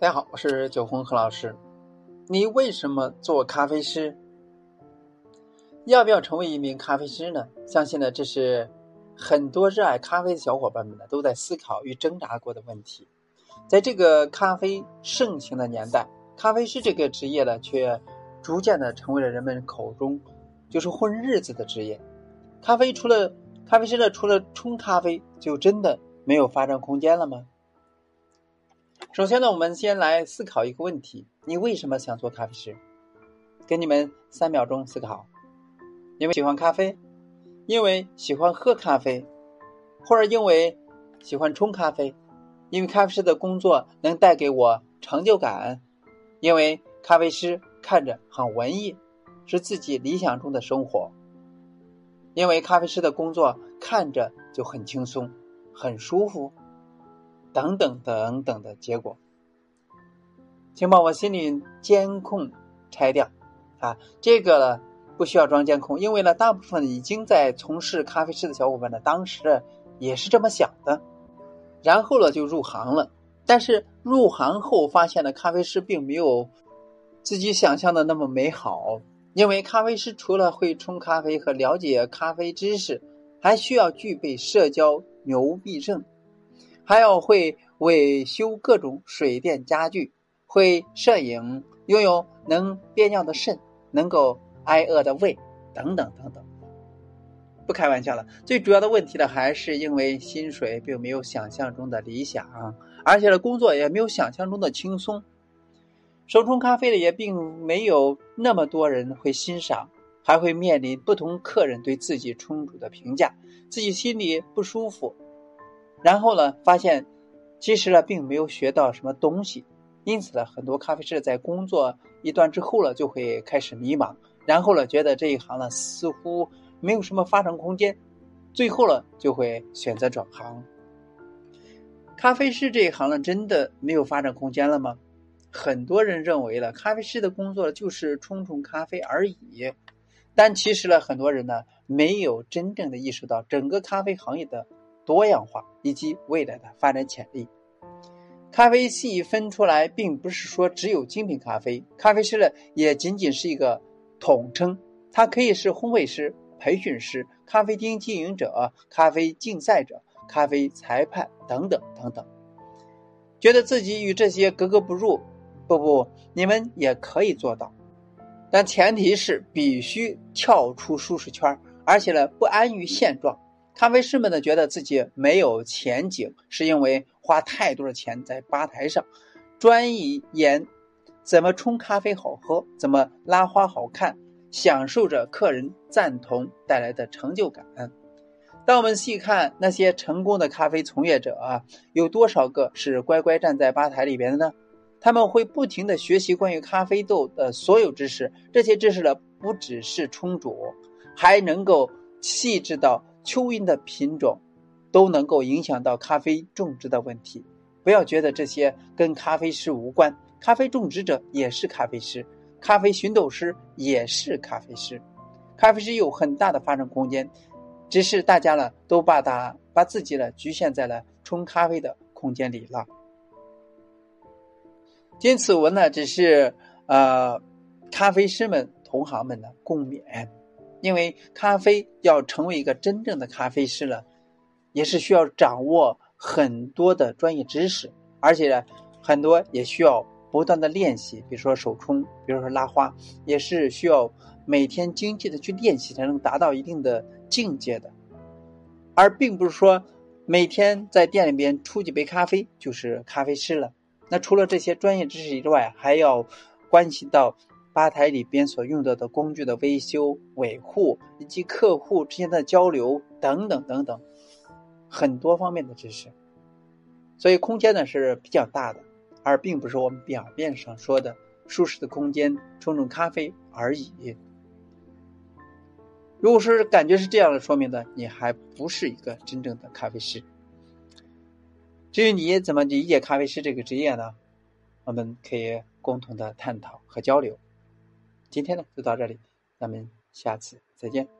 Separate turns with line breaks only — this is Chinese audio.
大家好，我是九红何老师。你为什么做咖啡师？要不要成为一名咖啡师呢？相信呢，这是很多热爱咖啡的小伙伴们呢都在思考与挣扎过的问题。在这个咖啡盛行的年代，咖啡师这个职业呢，却逐渐的成为了人们口中就是混日子的职业。咖啡除了咖啡师呢，除了冲咖啡，就真的没有发展空间了吗？首先呢，我们先来思考一个问题：你为什么想做咖啡师？给你们三秒钟思考。因为喜欢咖啡，因为喜欢喝咖啡，或者因为喜欢冲咖啡，因为咖啡师的工作能带给我成就感，因为咖啡师看着很文艺，是自己理想中的生活，因为咖啡师的工作看着就很轻松，很舒服。等等等等的结果，请把我心里监控拆掉啊！这个呢不需要装监控，因为呢大部分已经在从事咖啡师的小伙伴呢，当时也是这么想的，然后呢就入行了。但是入行后发现呢，咖啡师并没有自己想象的那么美好，因为咖啡师除了会冲咖啡和了解咖啡知识，还需要具备社交牛逼症。还要会维修各种水电家具，会摄影，拥有能憋尿的肾，能够挨饿的胃，等等等等。不开玩笑了，最主要的问题呢，还是因为薪水并没有想象中的理想，而且呢，工作也没有想象中的轻松。手冲咖啡的也并没有那么多人会欣赏，还会面临不同客人对自己冲煮的评价，自己心里不舒服。然后呢，发现其实呢并没有学到什么东西，因此呢，很多咖啡师在工作一段之后呢，就会开始迷茫，然后呢，觉得这一行呢似乎没有什么发展空间，最后呢，就会选择转行。咖啡师这一行呢，真的没有发展空间了吗？很多人认为了，咖啡师的工作就是冲冲咖啡而已，但其实呢，很多人呢没有真正的意识到整个咖啡行业的。多样化以及未来的发展潜力。咖啡细分出来，并不是说只有精品咖啡，咖啡师呢也仅仅是一个统称，它可以是烘焙师、培训师、咖啡厅经营者、咖啡竞赛者、咖啡裁判等等等等。觉得自己与这些格格不入，不不，你们也可以做到，但前提是必须跳出舒适圈，而且呢不安于现状。咖啡师们呢，觉得自己没有前景，是因为花太多的钱在吧台上，专一研怎么冲咖啡好喝，怎么拉花好看，享受着客人赞同带来的成就感。当我们细看那些成功的咖啡从业者啊，有多少个是乖乖站在吧台里边的呢？他们会不停的学习关于咖啡豆的所有知识，这些知识呢，不只是冲煮，还能够细致到。蚯蚓的品种都能够影响到咖啡种植的问题。不要觉得这些跟咖啡师无关，咖啡种植者也是咖啡师，咖啡寻豆师也是咖啡师。咖啡师有很大的发展空间，只是大家呢都把它把自己呢局限在了冲咖啡的空间里了。今此文呢只是呃咖啡师们同行们的共勉。因为咖啡要成为一个真正的咖啡师了，也是需要掌握很多的专业知识，而且，很多也需要不断的练习，比如说手冲，比如说拉花，也是需要每天精细的去练习才能达到一定的境界的，而并不是说每天在店里边出几杯咖啡就是咖啡师了。那除了这些专业知识之外，还要关系到。吧台里边所用到的工具的维修维护，以及客户之间的交流等等等等，很多方面的知识，所以空间呢是比较大的，而并不是我们表面上说的舒适的空间冲冲咖啡而已。如果说感觉是这样的，说明呢你还不是一个真正的咖啡师。至于你怎么理解咖啡师这个职业呢？我们可以共同的探讨和交流。今天呢就到这里，咱们下次再见。